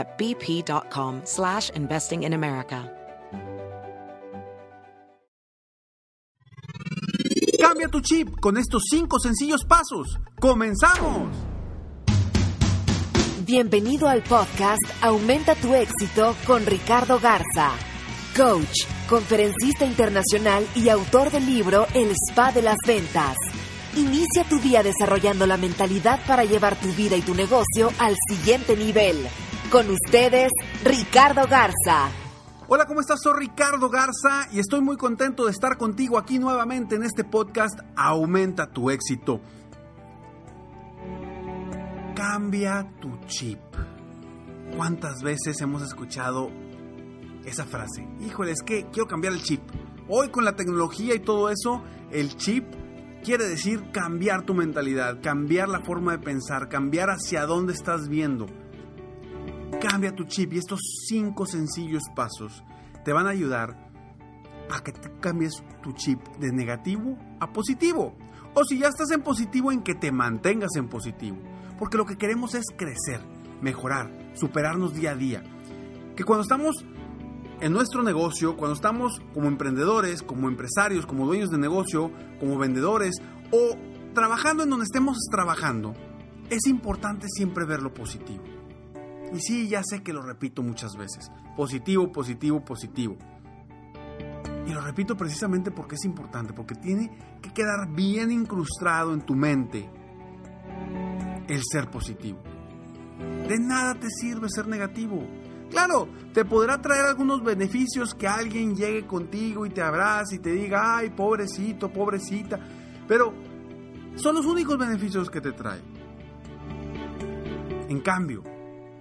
at bp.com slash investing in America. Cambia tu chip con estos cinco sencillos pasos. ¡Comenzamos! Bienvenido al podcast Aumenta tu éxito con Ricardo Garza, coach, conferencista internacional y autor del libro El Spa de las Ventas. Inicia tu día desarrollando la mentalidad para llevar tu vida y tu negocio al siguiente nivel. Con ustedes, Ricardo Garza. Hola, ¿cómo estás? Soy Ricardo Garza y estoy muy contento de estar contigo aquí nuevamente en este podcast Aumenta tu éxito. Cambia tu chip. ¿Cuántas veces hemos escuchado esa frase? Híjole, es que quiero cambiar el chip. Hoy con la tecnología y todo eso, el chip quiere decir cambiar tu mentalidad, cambiar la forma de pensar, cambiar hacia dónde estás viendo. Cambia tu chip y estos cinco sencillos pasos te van a ayudar a que te cambies tu chip de negativo a positivo. O si ya estás en positivo, en que te mantengas en positivo. Porque lo que queremos es crecer, mejorar, superarnos día a día. Que cuando estamos en nuestro negocio, cuando estamos como emprendedores, como empresarios, como dueños de negocio, como vendedores o trabajando en donde estemos trabajando, es importante siempre ver lo positivo. Y sí, ya sé que lo repito muchas veces. Positivo, positivo, positivo. Y lo repito precisamente porque es importante, porque tiene que quedar bien incrustado en tu mente el ser positivo. De nada te sirve ser negativo. Claro, te podrá traer algunos beneficios que alguien llegue contigo y te abrace y te diga, ay, pobrecito, pobrecita. Pero son los únicos beneficios que te trae. En cambio,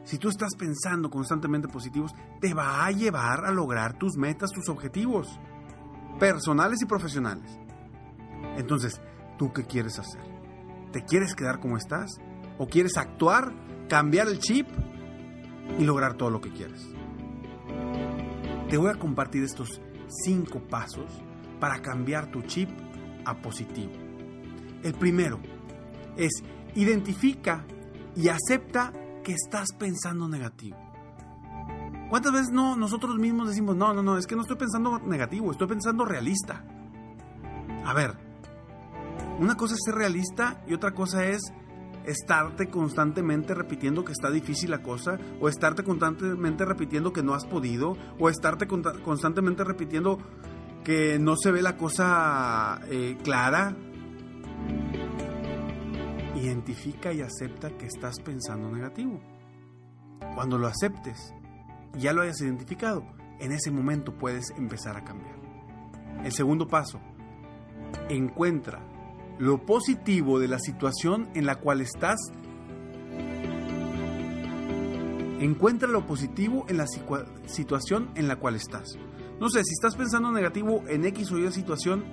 si tú estás pensando constantemente positivos, te va a llevar a lograr tus metas, tus objetivos, personales y profesionales. Entonces, ¿tú qué quieres hacer? ¿Te quieres quedar como estás? ¿O quieres actuar, cambiar el chip y lograr todo lo que quieres? Te voy a compartir estos cinco pasos para cambiar tu chip a positivo. El primero es identifica y acepta que estás pensando negativo. ¿Cuántas veces no nosotros mismos decimos, no, no, no, es que no estoy pensando negativo, estoy pensando realista? A ver, una cosa es ser realista y otra cosa es estarte constantemente repitiendo que está difícil la cosa, o estarte constantemente repitiendo que no has podido, o estarte constantemente repitiendo que no se ve la cosa eh, clara. Identifica y acepta que estás pensando negativo. Cuando lo aceptes, ya lo hayas identificado, en ese momento puedes empezar a cambiar. El segundo paso, encuentra lo positivo de la situación en la cual estás. Encuentra lo positivo en la situación en la cual estás. No sé, si estás pensando negativo en X o Y situación,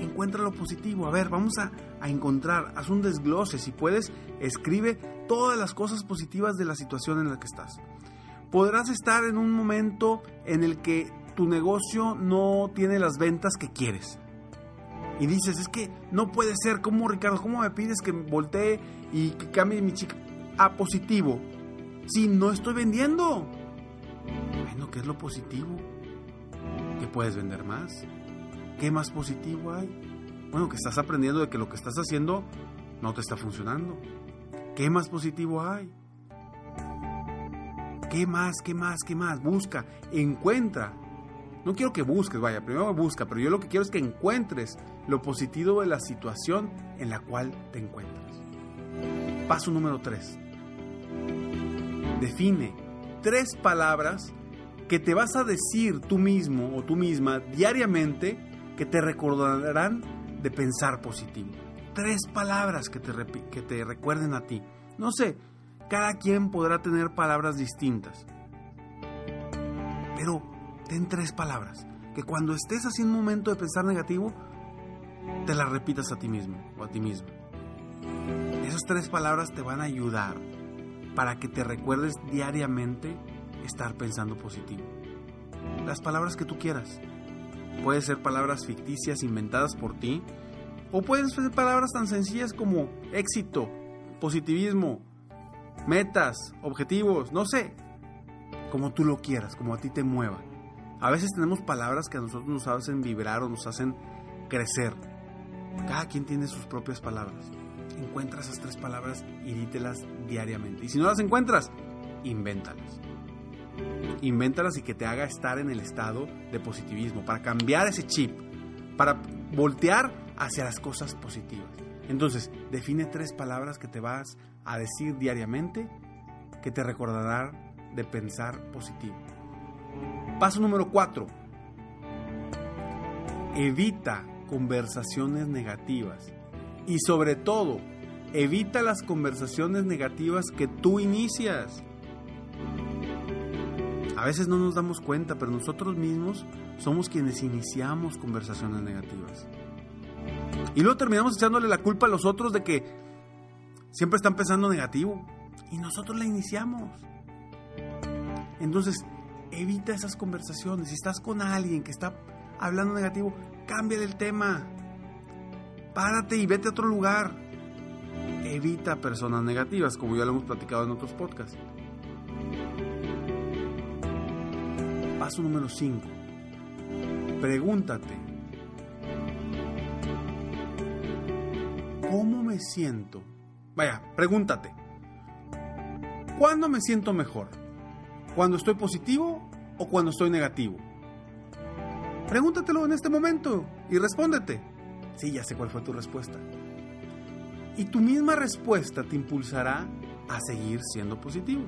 encuentra lo positivo. A ver, vamos a, a, encontrar, haz un desglose. Si puedes, escribe todas las cosas positivas de la situación en la que estás. Podrás estar en un momento en el que tu negocio no tiene las ventas que quieres. Y dices, es que no puede ser, ¿cómo Ricardo? ¿Cómo me pides que voltee y que cambie mi chica a positivo? Si no estoy vendiendo. Bueno, ¿qué es lo positivo? Que puedes vender más. ¿Qué más positivo hay? Bueno, que estás aprendiendo de que lo que estás haciendo no te está funcionando. ¿Qué más positivo hay? ¿Qué más, qué más, qué más? Busca, encuentra No quiero que busques, vaya, primero busca, pero yo lo que quiero es que encuentres lo positivo de la situación en la cual te encuentras. Paso número 3. Define tres palabras que te vas a decir tú mismo o tú misma diariamente que te recordarán de pensar positivo. Tres palabras que te, que te recuerden a ti. No sé, cada quien podrá tener palabras distintas. Pero ten tres palabras que cuando estés así en un momento de pensar negativo, te las repitas a ti mismo o a ti misma. Esas tres palabras te van a ayudar para que te recuerdes diariamente estar pensando positivo. Las palabras que tú quieras. Pueden ser palabras ficticias inventadas por ti o pueden ser palabras tan sencillas como éxito, positivismo, metas, objetivos, no sé, como tú lo quieras, como a ti te mueva. A veces tenemos palabras que a nosotros nos hacen vibrar o nos hacen crecer. Cada quien tiene sus propias palabras. Encuentra esas tres palabras y dítelas diariamente. Y si no las encuentras, invéntalas. Invéntalas y que te haga estar en el estado de positivismo, para cambiar ese chip, para voltear hacia las cosas positivas. Entonces, define tres palabras que te vas a decir diariamente que te recordarán de pensar positivo. Paso número 4. Evita conversaciones negativas. Y sobre todo, evita las conversaciones negativas que tú inicias. A veces no nos damos cuenta, pero nosotros mismos somos quienes iniciamos conversaciones negativas. Y luego terminamos echándole la culpa a los otros de que siempre están pensando negativo. Y nosotros la iniciamos. Entonces, evita esas conversaciones. Si estás con alguien que está hablando negativo, cambia el tema. Párate y vete a otro lugar. Evita personas negativas, como ya lo hemos platicado en otros podcasts. Paso número 5. Pregúntate. ¿Cómo me siento? Vaya, pregúntate. ¿Cuándo me siento mejor? ¿Cuando estoy positivo o cuando estoy negativo? Pregúntatelo en este momento y respóndete. Sí, ya sé cuál fue tu respuesta. Y tu misma respuesta te impulsará a seguir siendo positivo.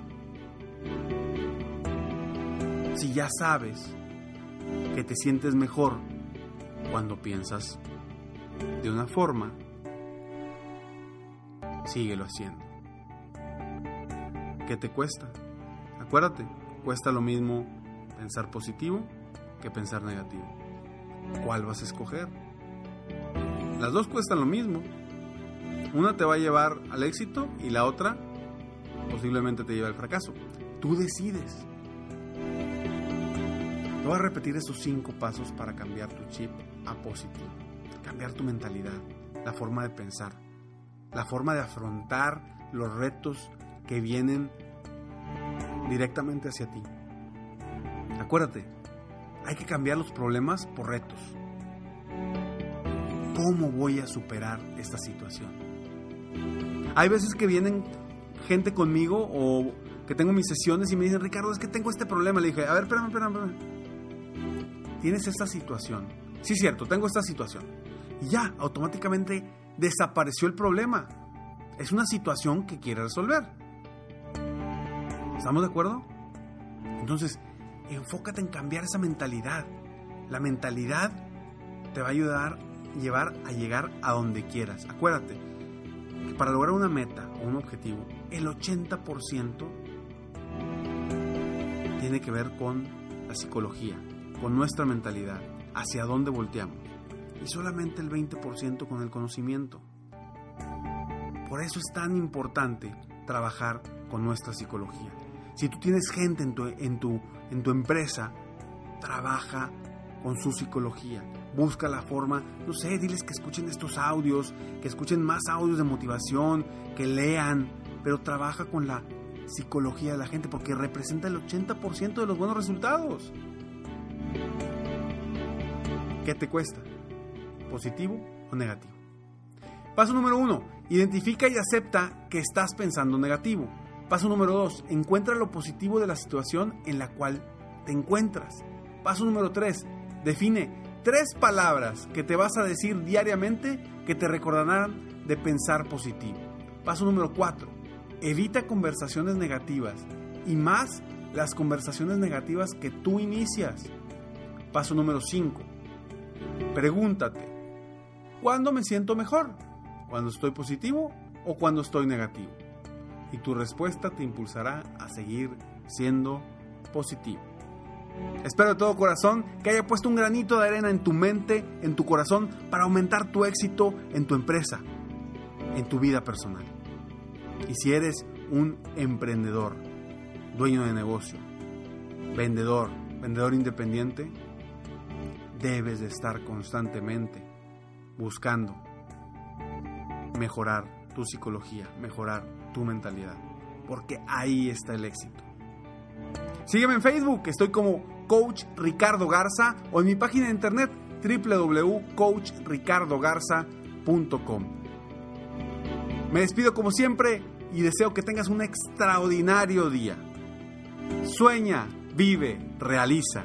Si ya sabes que te sientes mejor cuando piensas de una forma, síguelo haciendo. ¿Qué te cuesta? Acuérdate, cuesta lo mismo pensar positivo que pensar negativo. ¿Cuál vas a escoger? Las dos cuestan lo mismo. Una te va a llevar al éxito y la otra posiblemente te lleva al fracaso. Tú decides. Voy a repetir esos cinco pasos para cambiar tu chip a positivo. Cambiar tu mentalidad, la forma de pensar, la forma de afrontar los retos que vienen directamente hacia ti. Acuérdate, hay que cambiar los problemas por retos. ¿Cómo voy a superar esta situación? Hay veces que vienen gente conmigo o que tengo mis sesiones y me dicen, Ricardo, es que tengo este problema. Le dije, a ver, espérame, espérame, espérame. Tienes esta situación. Sí, cierto, tengo esta situación. Y ya, automáticamente desapareció el problema. Es una situación que quiere resolver. ¿Estamos de acuerdo? Entonces, enfócate en cambiar esa mentalidad. La mentalidad te va a ayudar a llevar a llegar a donde quieras. Acuérdate que para lograr una meta o un objetivo, el 80% tiene que ver con la psicología, con nuestra mentalidad, hacia dónde volteamos. Y solamente el 20% con el conocimiento. Por eso es tan importante trabajar con nuestra psicología. Si tú tienes gente en tu, en tu, en tu empresa, trabaja con su psicología. Busca la forma, no sé, diles que escuchen estos audios, que escuchen más audios de motivación, que lean, pero trabaja con la psicología de la gente porque representa el 80% de los buenos resultados. ¿Qué te cuesta? ¿Positivo o negativo? Paso número uno, identifica y acepta que estás pensando negativo. Paso número dos, encuentra lo positivo de la situación en la cual te encuentras. Paso número 3. Define tres palabras que te vas a decir diariamente que te recordarán de pensar positivo. Paso número 4. Evita conversaciones negativas y más las conversaciones negativas que tú inicias. Paso número 5. Pregúntate, ¿cuándo me siento mejor? ¿Cuando estoy positivo o cuando estoy negativo? Y tu respuesta te impulsará a seguir siendo positivo. Espero de todo corazón que haya puesto un granito de arena en tu mente, en tu corazón, para aumentar tu éxito en tu empresa, en tu vida personal. Y si eres un emprendedor, dueño de negocio, vendedor, vendedor independiente, debes de estar constantemente buscando mejorar tu psicología, mejorar tu mentalidad, porque ahí está el éxito. Sígueme en Facebook, estoy como Coach Ricardo Garza o en mi página de internet www.coachricardogarza.com. Me despido como siempre y deseo que tengas un extraordinario día. Sueña, vive, realiza.